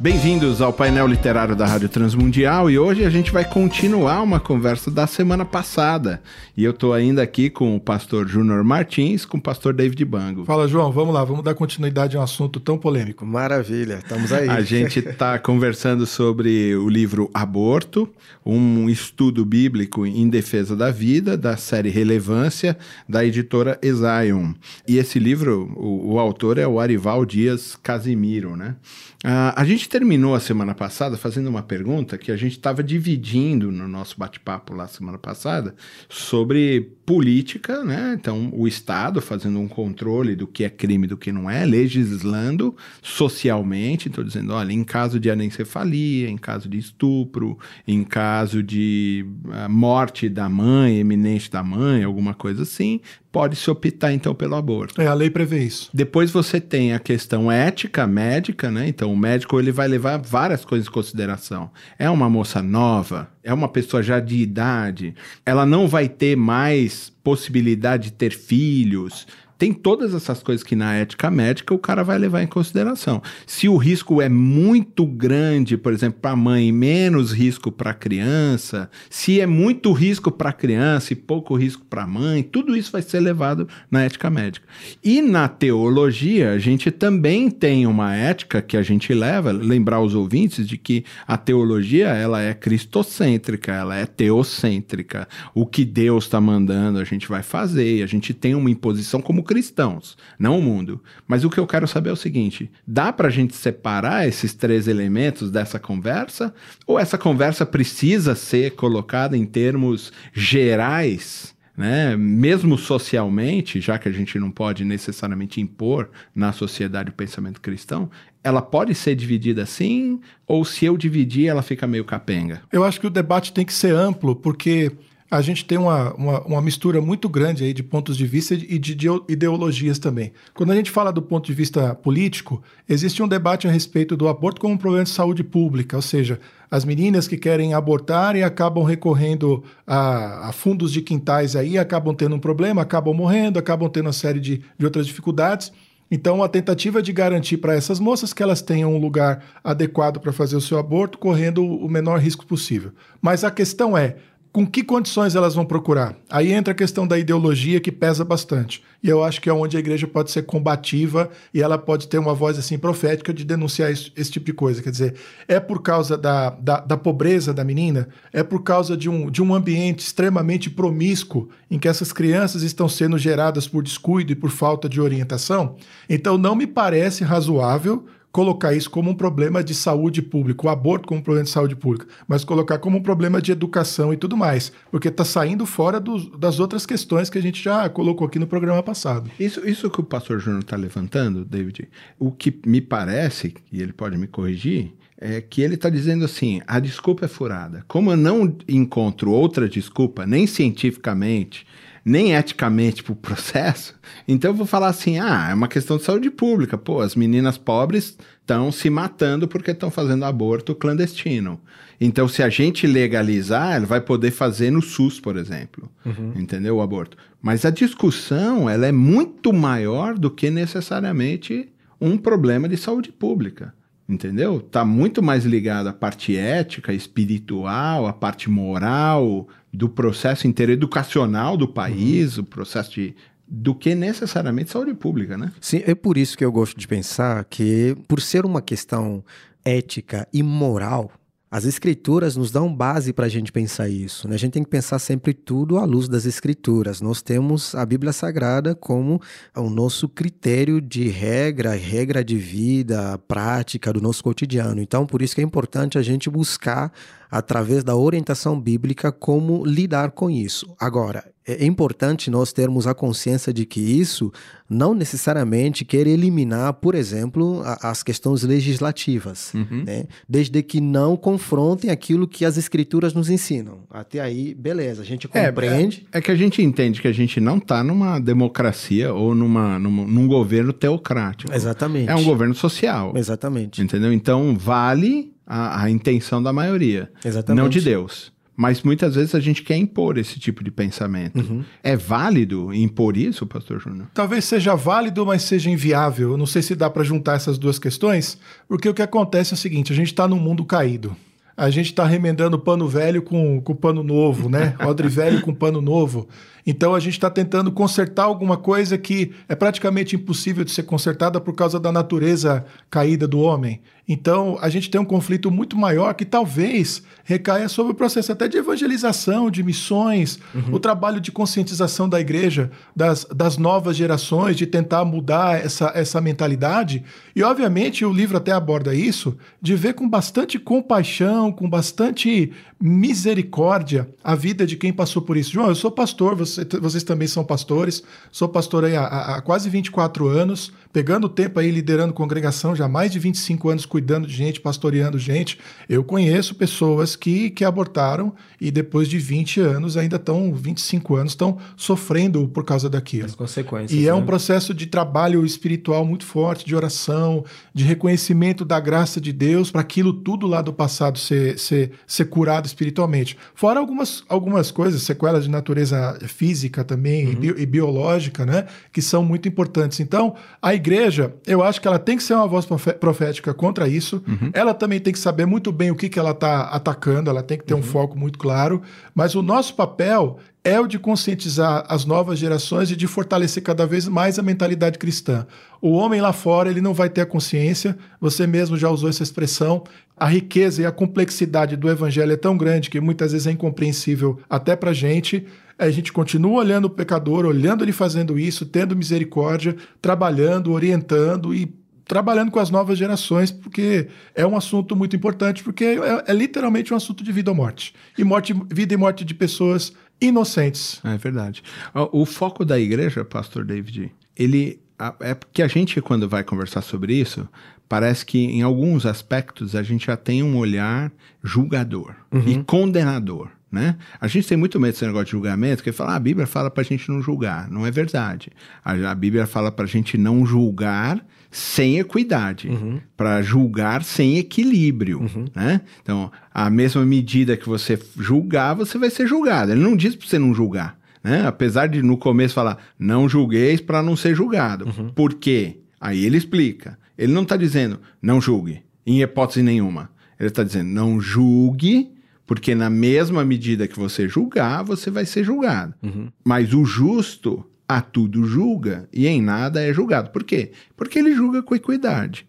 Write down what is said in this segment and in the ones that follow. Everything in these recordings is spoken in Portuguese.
Bem-vindos ao painel literário da Rádio Transmundial e hoje a gente vai continuar uma conversa da semana passada. E eu estou ainda aqui com o pastor Júnior Martins, com o pastor David Bango. Fala, João, vamos lá, vamos dar continuidade a um assunto tão polêmico. Maravilha, estamos aí. A gente está conversando sobre o livro Aborto, um estudo bíblico em defesa da vida, da série Relevância, da editora Ezion. E esse livro, o, o autor é o Arival Dias Casimiro, né? Uh, a gente terminou a semana passada fazendo uma pergunta que a gente estava dividindo no nosso bate-papo lá semana passada sobre política, né? Então, o Estado fazendo um controle do que é crime e do que não é, legislando socialmente, estou dizendo, olha, em caso de anencefalia, em caso de estupro, em caso de uh, morte da mãe, eminente da mãe, alguma coisa assim, pode se optar então pelo aborto. É, a lei prevê isso. Depois você tem a questão ética médica, né? Então o médico ele vai levar várias coisas em consideração. É uma moça nova, é uma pessoa já de idade, ela não vai ter mais possibilidade de ter filhos, tem todas essas coisas que na ética médica o cara vai levar em consideração. Se o risco é muito grande, por exemplo, para a mãe, menos risco para a criança, se é muito risco para a criança e pouco risco para a mãe, tudo isso vai ser levado na ética médica. E na teologia, a gente também tem uma ética que a gente leva, lembrar os ouvintes de que a teologia ela é cristocêntrica, ela é teocêntrica. O que Deus está mandando, a gente vai fazer, a gente tem uma imposição como cristãos, não o mundo. Mas o que eu quero saber é o seguinte: dá para a gente separar esses três elementos dessa conversa? Ou essa conversa precisa ser colocada em termos gerais? Né? Mesmo socialmente, já que a gente não pode necessariamente impor na sociedade o pensamento cristão, ela pode ser dividida assim, ou se eu dividir, ela fica meio capenga? Eu acho que o debate tem que ser amplo, porque a gente tem uma, uma, uma, mistura muito grande aí de pontos de vista e de ideologias também. Quando a gente fala do ponto de vista político, existe um debate a respeito do aborto como um problema de saúde pública, ou seja, as meninas que querem abortar e acabam recorrendo a, a fundos de quintais aí, acabam tendo um problema, acabam morrendo, acabam tendo uma série de, de outras dificuldades. Então, a tentativa de garantir para essas moças que elas tenham um lugar adequado para fazer o seu aborto, correndo o menor risco possível. Mas a questão é: com que condições elas vão procurar? Aí entra a questão da ideologia que pesa bastante. E eu acho que é onde a igreja pode ser combativa e ela pode ter uma voz assim profética de denunciar esse, esse tipo de coisa. Quer dizer, é por causa da, da, da, pobreza da menina? É por causa de um, de um ambiente extremamente promíscuo em que essas crianças estão sendo geradas por descuido e por falta de orientação? Então não me parece razoável colocar isso como um problema de saúde pública, o aborto como um problema de saúde pública, mas colocar como um problema de educação e tudo mais, porque está saindo fora do, das outras questões que a gente já colocou aqui no programa passado. Isso, isso que o pastor Júnior está levantando, David, o que me parece, e ele pode me corrigir, é que ele está dizendo assim: a desculpa é furada. Como eu não encontro outra desculpa, nem cientificamente, nem eticamente para o processo, então eu vou falar assim: ah, é uma questão de saúde pública. Pô, as meninas pobres estão se matando porque estão fazendo aborto clandestino. Então, se a gente legalizar, ele vai poder fazer no SUS, por exemplo. Uhum. Entendeu? O aborto. Mas a discussão ela é muito maior do que necessariamente um problema de saúde pública entendeu? Está muito mais ligado à parte ética, espiritual, à parte moral do processo intereducacional do país, uhum. o processo de do que necessariamente saúde pública, né? Sim, é por isso que eu gosto de pensar que, por ser uma questão ética e moral, as escrituras nos dão base para a gente pensar isso. Né? A gente tem que pensar sempre tudo à luz das escrituras. Nós temos a Bíblia Sagrada como o nosso critério de regra, regra de vida, prática do nosso cotidiano. Então, por isso que é importante a gente buscar, através da orientação bíblica, como lidar com isso. Agora, é importante nós termos a consciência de que isso não necessariamente quer eliminar, por exemplo, a, as questões legislativas, uhum. né? desde que não confrontem aquilo que as escrituras nos ensinam. Até aí, beleza, a gente é, compreende. É, é, é que a gente entende que a gente não está numa democracia ou numa, numa, num governo teocrático. Exatamente. É um governo social. Exatamente. Entendeu? Então, vale a, a intenção da maioria, Exatamente. não de Deus. Mas muitas vezes a gente quer impor esse tipo de pensamento. Uhum. É válido impor isso, pastor Júnior? Talvez seja válido, mas seja inviável. Eu não sei se dá para juntar essas duas questões, porque o que acontece é o seguinte: a gente está num mundo caído. A gente está remendando pano velho com, com pano novo, né? Odre velho com pano novo. Então a gente está tentando consertar alguma coisa que é praticamente impossível de ser consertada por causa da natureza caída do homem. Então, a gente tem um conflito muito maior que talvez recaia sobre o processo até de evangelização, de missões, uhum. o trabalho de conscientização da igreja, das, das novas gerações, de tentar mudar essa, essa mentalidade. E, obviamente, o livro até aborda isso, de ver com bastante compaixão, com bastante misericórdia a vida de quem passou por isso. João, eu sou pastor, você, vocês também são pastores, sou pastor aí há, há quase 24 anos, pegando tempo aí liderando congregação já há mais de 25 anos cuidando de gente, pastoreando gente. Eu conheço pessoas que, que abortaram e depois de 20 anos ainda estão, 25 anos, estão sofrendo por causa daquilo. As consequências. E né? é um né? processo de trabalho espiritual muito forte, de oração, de reconhecimento da graça de Deus para aquilo tudo lá do passado ser, ser, ser curado espiritualmente. Fora algumas, algumas coisas, sequelas de natureza física também uhum. e, bi, e biológica, né? Que são muito importantes. Então, a igreja, eu acho que ela tem que ser uma voz profética contra isso. Uhum. Ela também tem que saber muito bem o que, que ela está atacando, ela tem que ter uhum. um foco muito claro. Mas o nosso papel é o de conscientizar as novas gerações e de fortalecer cada vez mais a mentalidade cristã. O homem lá fora, ele não vai ter a consciência, você mesmo já usou essa expressão, a riqueza e a complexidade do evangelho é tão grande que muitas vezes é incompreensível até para a gente, a gente continua olhando o pecador, olhando ele fazendo isso, tendo misericórdia, trabalhando, orientando e trabalhando com as novas gerações, porque é um assunto muito importante, porque é, é literalmente um assunto de vida ou morte. E morte, vida e morte de pessoas inocentes. É verdade. O, o foco da igreja, pastor David, ele é porque a gente, quando vai conversar sobre isso, parece que em alguns aspectos a gente já tem um olhar julgador uhum. e condenador. Né? A gente tem muito medo desse negócio de julgamento, que fala, ah, a Bíblia fala para a gente não julgar. Não é verdade. A, a Bíblia fala para a gente não julgar sem equidade, uhum. para julgar sem equilíbrio. Uhum. Né? Então, a mesma medida que você julgar, você vai ser julgado. Ele não diz para você não julgar. Né? Apesar de no começo falar, não julgueis para não ser julgado. Uhum. Por quê? Aí ele explica. Ele não está dizendo, não julgue, em hipótese nenhuma. Ele está dizendo, não julgue porque na mesma medida que você julgar, você vai ser julgado. Uhum. Mas o justo a tudo julga e em nada é julgado. Por quê? Porque ele julga com equidade.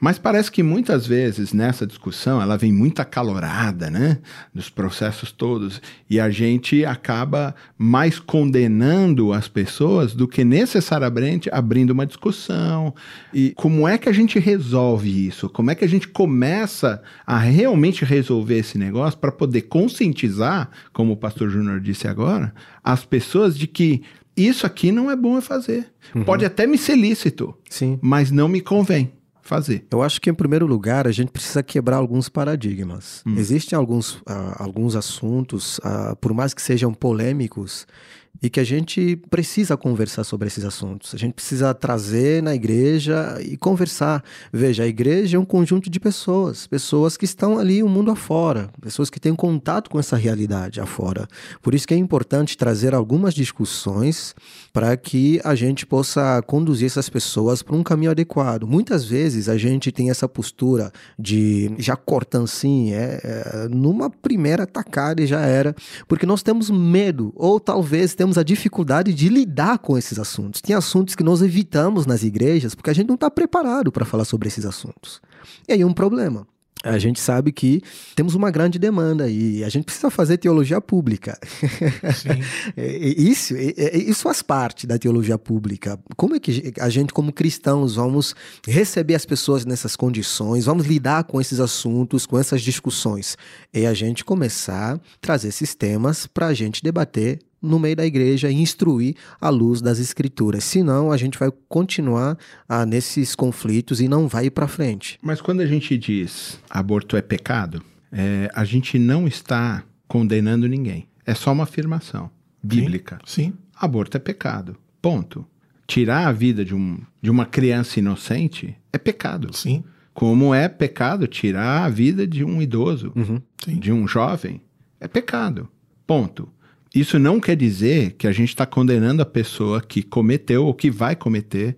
Mas parece que muitas vezes nessa discussão ela vem muito acalorada, né? Dos processos todos. E a gente acaba mais condenando as pessoas do que necessariamente abrindo uma discussão. E como é que a gente resolve isso? Como é que a gente começa a realmente resolver esse negócio para poder conscientizar, como o pastor Júnior disse agora, as pessoas de que isso aqui não é bom eu fazer. Uhum. Pode até me ser lícito, Sim. mas não me convém fazer? Eu acho que, em primeiro lugar, a gente precisa quebrar alguns paradigmas. Hum. Existem alguns, uh, alguns assuntos, uh, por mais que sejam polêmicos, e que a gente precisa conversar sobre esses assuntos. A gente precisa trazer na igreja e conversar. Veja, a igreja é um conjunto de pessoas, pessoas que estão ali o mundo afora, pessoas que têm contato com essa realidade afora. Por isso que é importante trazer algumas discussões para que a gente possa conduzir essas pessoas para um caminho adequado. Muitas vezes a gente tem essa postura de já cortando sim, é, é, numa primeira tacada já era, porque nós temos medo, ou talvez temos a dificuldade de lidar com esses assuntos. Tem assuntos que nós evitamos nas igrejas porque a gente não está preparado para falar sobre esses assuntos. E aí um problema a gente sabe que temos uma grande demanda e a gente precisa fazer teologia pública. isso, isso faz parte da teologia pública. Como é que a gente, como cristãos, vamos receber as pessoas nessas condições, vamos lidar com esses assuntos, com essas discussões? É a gente começar a trazer esses temas para a gente debater no meio da igreja e instruir à luz das escrituras. Senão, a gente vai continuar ah, nesses conflitos e não vai ir para frente. Mas quando a gente diz aborto é pecado, é, a gente não está condenando ninguém. É só uma afirmação bíblica. Sim. Aborto é pecado. Ponto. Tirar a vida de, um, de uma criança inocente é pecado. Sim. Como é pecado tirar a vida de um idoso, Sim. de um jovem. É pecado. Ponto. Isso não quer dizer que a gente está condenando a pessoa que cometeu ou que vai cometer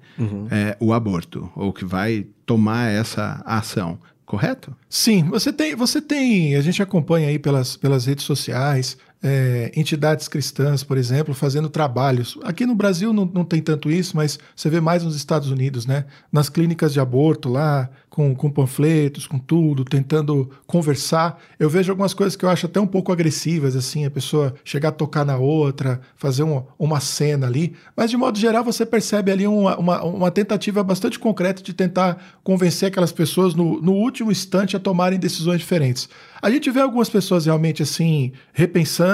é, o aborto, ou que vai tomar essa ação. Correto? Sim, você tem, você tem, a gente acompanha aí pelas, pelas redes sociais, é, entidades cristãs, por exemplo, fazendo trabalhos. Aqui no Brasil não, não tem tanto isso, mas você vê mais nos Estados Unidos, né? Nas clínicas de aborto lá, com, com panfletos, com tudo, tentando conversar. Eu vejo algumas coisas que eu acho até um pouco agressivas, assim, a pessoa chegar a tocar na outra, fazer uma, uma cena ali. Mas, de modo geral, você percebe ali uma, uma, uma tentativa bastante concreta de tentar convencer aquelas pessoas no, no último instante a tomarem decisões diferentes. A gente vê algumas pessoas realmente assim, repensando,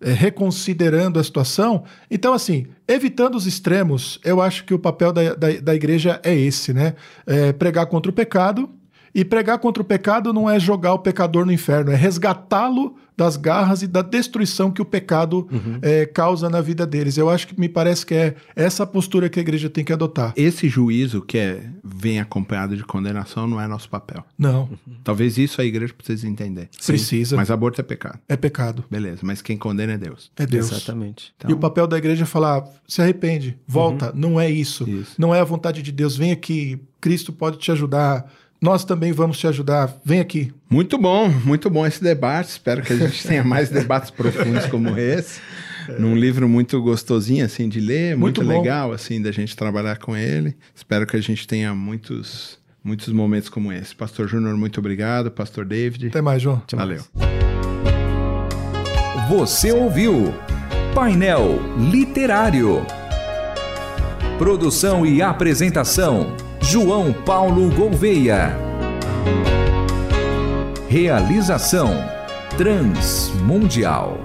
é, reconsiderando a situação. Então, assim, evitando os extremos, eu acho que o papel da, da, da igreja é esse, né? É pregar contra o pecado. E pregar contra o pecado não é jogar o pecador no inferno, é resgatá-lo das garras e da destruição que o pecado é, causa na vida deles. Eu acho que me parece que é essa postura que a igreja tem que adotar. Esse juízo que é, vem acompanhado de condenação não é nosso papel. Não, Talvez isso a igreja precise entender. Precisa. Mas aborto é pecado. é pecado, Beleza, mas quem condena é Deus. é Deus. Exatamente. E o papel da igreja é falar: se arrepende, volta, não é isso. Isso. Não é a vontade de Deus. Vem aqui, Cristo pode te ajudar. Nós também vamos te ajudar. Vem aqui. Muito bom, muito bom esse debate. Espero que a gente tenha mais debates profundos como esse. Num livro muito gostosinho assim de ler, muito, Muito legal assim da gente trabalhar com ele. Espero que a gente tenha muitos muitos momentos como esse. Pastor Júnior, muito obrigado. Pastor David. Até mais, João. Valeu. Você ouviu Painel Literário. Produção e apresentação: João Paulo Gouveia. Realização: Transmundial.